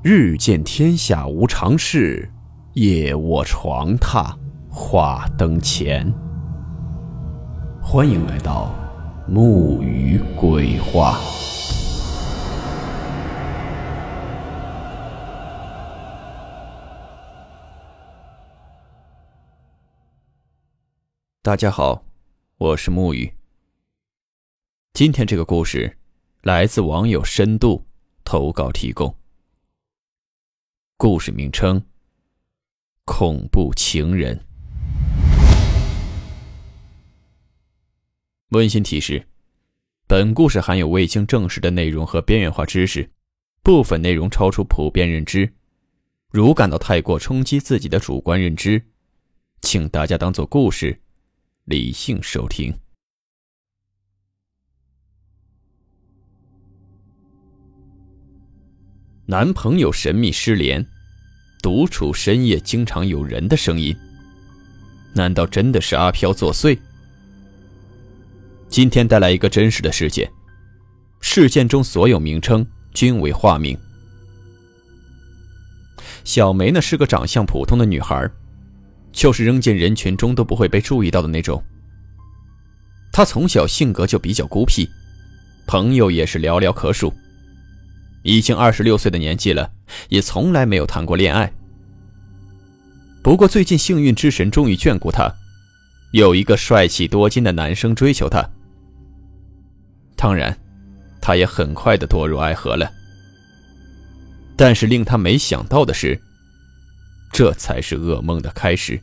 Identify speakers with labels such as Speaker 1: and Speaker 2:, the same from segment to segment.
Speaker 1: 日见天下无常事，夜卧床榻话灯前。欢迎来到木鱼鬼话。大家好，我是木鱼。今天这个故事来自网友深度投稿提供。故事名称：恐怖情人。温馨提示：本故事含有未经证实的内容和边缘化知识，部分内容超出普遍认知。如感到太过冲击自己的主观认知，请大家当做故事，理性收听。男朋友神秘失联，独处深夜经常有人的声音。难道真的是阿飘作祟？今天带来一个真实的事件，事件中所有名称均为化名。小梅呢是个长相普通的女孩，就是扔进人群中都不会被注意到的那种。她从小性格就比较孤僻，朋友也是寥寥可数。已经二十六岁的年纪了，也从来没有谈过恋爱。不过最近幸运之神终于眷顾她，有一个帅气多金的男生追求她。当然，她也很快的堕入爱河了。但是令她没想到的是，这才是噩梦的开始。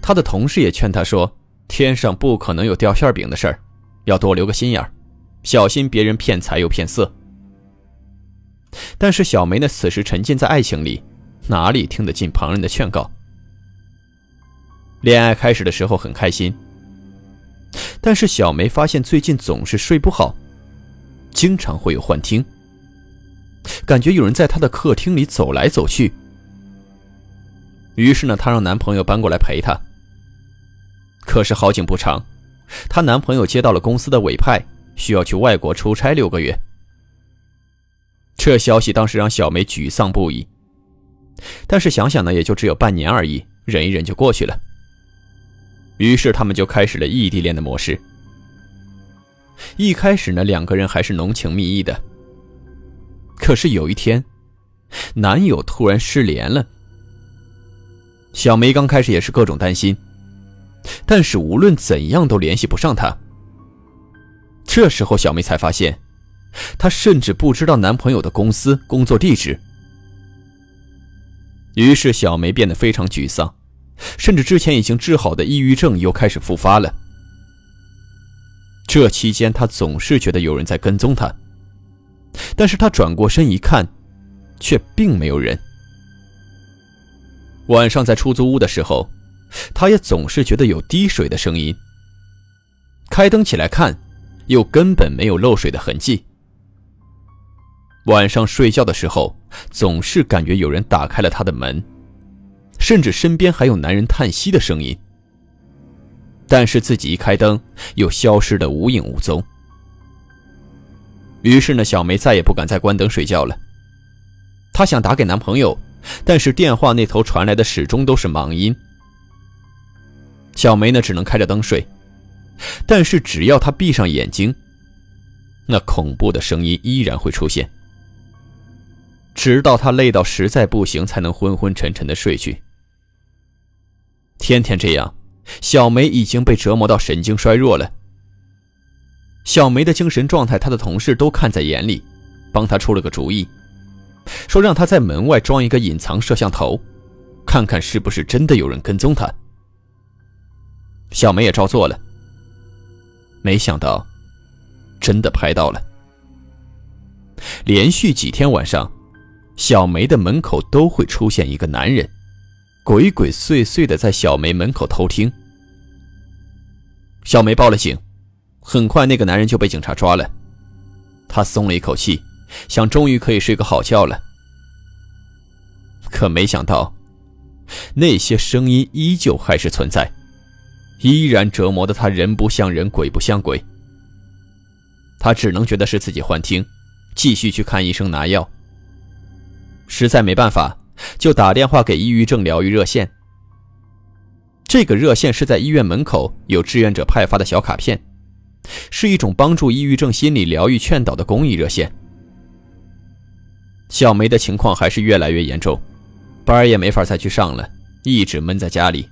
Speaker 1: 她的同事也劝她说：“天上不可能有掉馅饼的事儿，要多留个心眼儿。”小心别人骗财又骗色。但是小梅呢，此时沉浸在爱情里，哪里听得进旁人的劝告？恋爱开始的时候很开心，但是小梅发现最近总是睡不好，经常会有幻听，感觉有人在她的客厅里走来走去。于是呢，她让男朋友搬过来陪她。可是好景不长，她男朋友接到了公司的委派。需要去外国出差六个月，这消息当时让小梅沮丧不已。但是想想呢，也就只有半年而已，忍一忍就过去了。于是他们就开始了异地恋的模式。一开始呢，两个人还是浓情蜜意的。可是有一天，男友突然失联了。小梅刚开始也是各种担心，但是无论怎样都联系不上他。这时候，小梅才发现，她甚至不知道男朋友的公司工作地址。于是，小梅变得非常沮丧，甚至之前已经治好的抑郁症又开始复发了。这期间，她总是觉得有人在跟踪她，但是她转过身一看，却并没有人。晚上在出租屋的时候，她也总是觉得有滴水的声音。开灯起来看。又根本没有漏水的痕迹。晚上睡觉的时候，总是感觉有人打开了他的门，甚至身边还有男人叹息的声音。但是自己一开灯，又消失的无影无踪。于是呢，小梅再也不敢再关灯睡觉了。她想打给男朋友，但是电话那头传来的始终都是忙音。小梅呢，只能开着灯睡。但是只要他闭上眼睛，那恐怖的声音依然会出现，直到他累到实在不行，才能昏昏沉沉的睡去。天天这样，小梅已经被折磨到神经衰弱了。小梅的精神状态，她的同事都看在眼里，帮她出了个主意，说让她在门外装一个隐藏摄像头，看看是不是真的有人跟踪她。小梅也照做了。没想到，真的拍到了。连续几天晚上，小梅的门口都会出现一个男人，鬼鬼祟祟的在小梅门口偷听。小梅报了警，很快那个男人就被警察抓了。她松了一口气，想终于可以睡个好觉了。可没想到，那些声音依旧还是存在。依然折磨的他，人不像人，鬼不像鬼。他只能觉得是自己幻听，继续去看医生拿药。实在没办法，就打电话给抑郁症疗愈热线。这个热线是在医院门口有志愿者派发的小卡片，是一种帮助抑郁症心理疗愈劝导的公益热线。小梅的情况还是越来越严重，班也没法再去上了，一直闷在家里。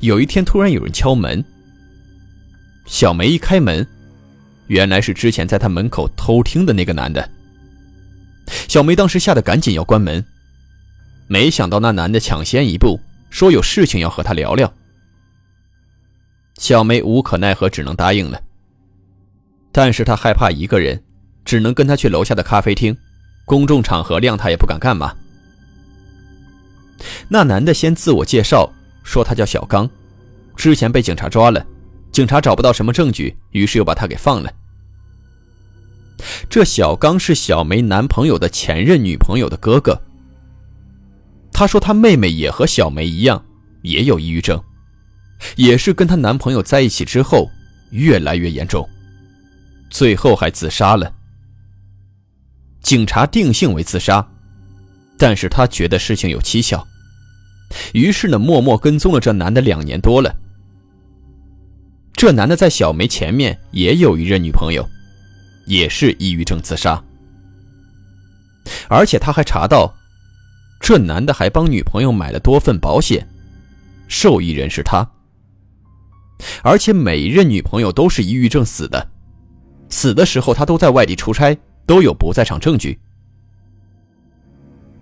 Speaker 1: 有一天，突然有人敲门。小梅一开门，原来是之前在她门口偷听的那个男的。小梅当时吓得赶紧要关门，没想到那男的抢先一步，说有事情要和她聊聊。小梅无可奈何，只能答应了。但是她害怕一个人。只能跟他去楼下的咖啡厅，公众场合谅他也不敢干嘛。那男的先自我介绍，说他叫小刚，之前被警察抓了，警察找不到什么证据，于是又把他给放了。这小刚是小梅男朋友的前任女朋友的哥哥。他说他妹妹也和小梅一样，也有抑郁症，也是跟她男朋友在一起之后越来越严重，最后还自杀了。警察定性为自杀，但是他觉得事情有蹊跷，于是呢，默默跟踪了这男的两年多了。这男的在小梅前面也有一任女朋友，也是抑郁症自杀，而且他还查到，这男的还帮女朋友买了多份保险，受益人是他，而且每一任女朋友都是抑郁症死的，死的时候他都在外地出差。都有不在场证据。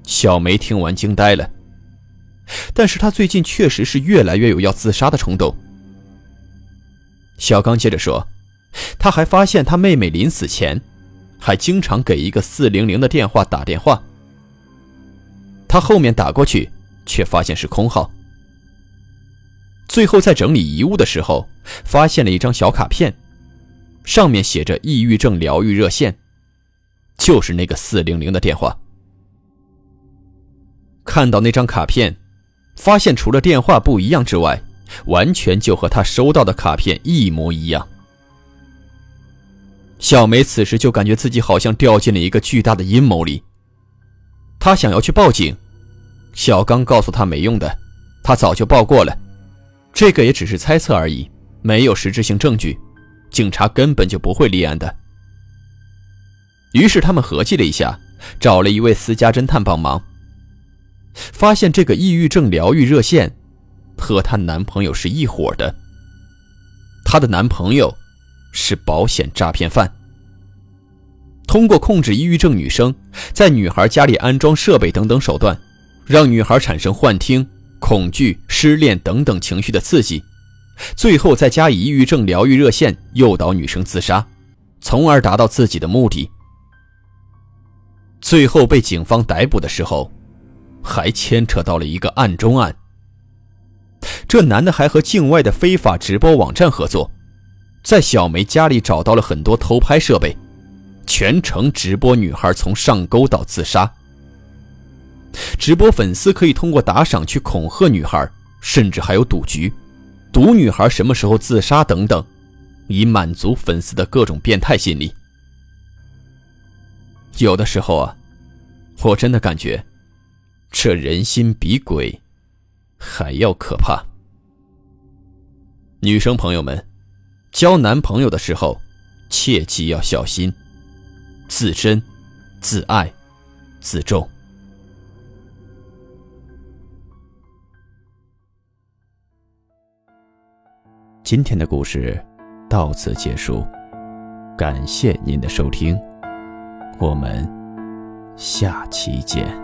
Speaker 1: 小梅听完惊呆了，但是他最近确实是越来越有要自杀的冲动。小刚接着说，他还发现他妹妹临死前，还经常给一个四零零的电话打电话。他后面打过去，却发现是空号。最后在整理遗物的时候，发现了一张小卡片，上面写着“抑郁症疗愈热线”。就是那个四零零的电话。看到那张卡片，发现除了电话不一样之外，完全就和他收到的卡片一模一样。小梅此时就感觉自己好像掉进了一个巨大的阴谋里。她想要去报警，小刚告诉她没用的，他早就报过了，这个也只是猜测而已，没有实质性证据，警察根本就不会立案的。于是他们合计了一下，找了一位私家侦探帮忙，发现这个抑郁症疗愈热线和她男朋友是一伙的。她的男朋友是保险诈骗犯，通过控制抑郁症女生，在女孩家里安装设备等等手段，让女孩产生幻听、恐惧、失恋等等情绪的刺激，最后再加以抑郁症疗愈热线诱导女生自杀，从而达到自己的目的。最后被警方逮捕的时候，还牵扯到了一个案中案。这男的还和境外的非法直播网站合作，在小梅家里找到了很多偷拍设备，全程直播女孩从上钩到自杀。直播粉丝可以通过打赏去恐吓女孩，甚至还有赌局，赌女孩什么时候自杀等等，以满足粉丝的各种变态心理。有的时候啊，我真的感觉，这人心比鬼还要可怕。女生朋友们，交男朋友的时候，切记要小心，自珍、自爱、自重。今天的故事到此结束，感谢您的收听。我们下期见。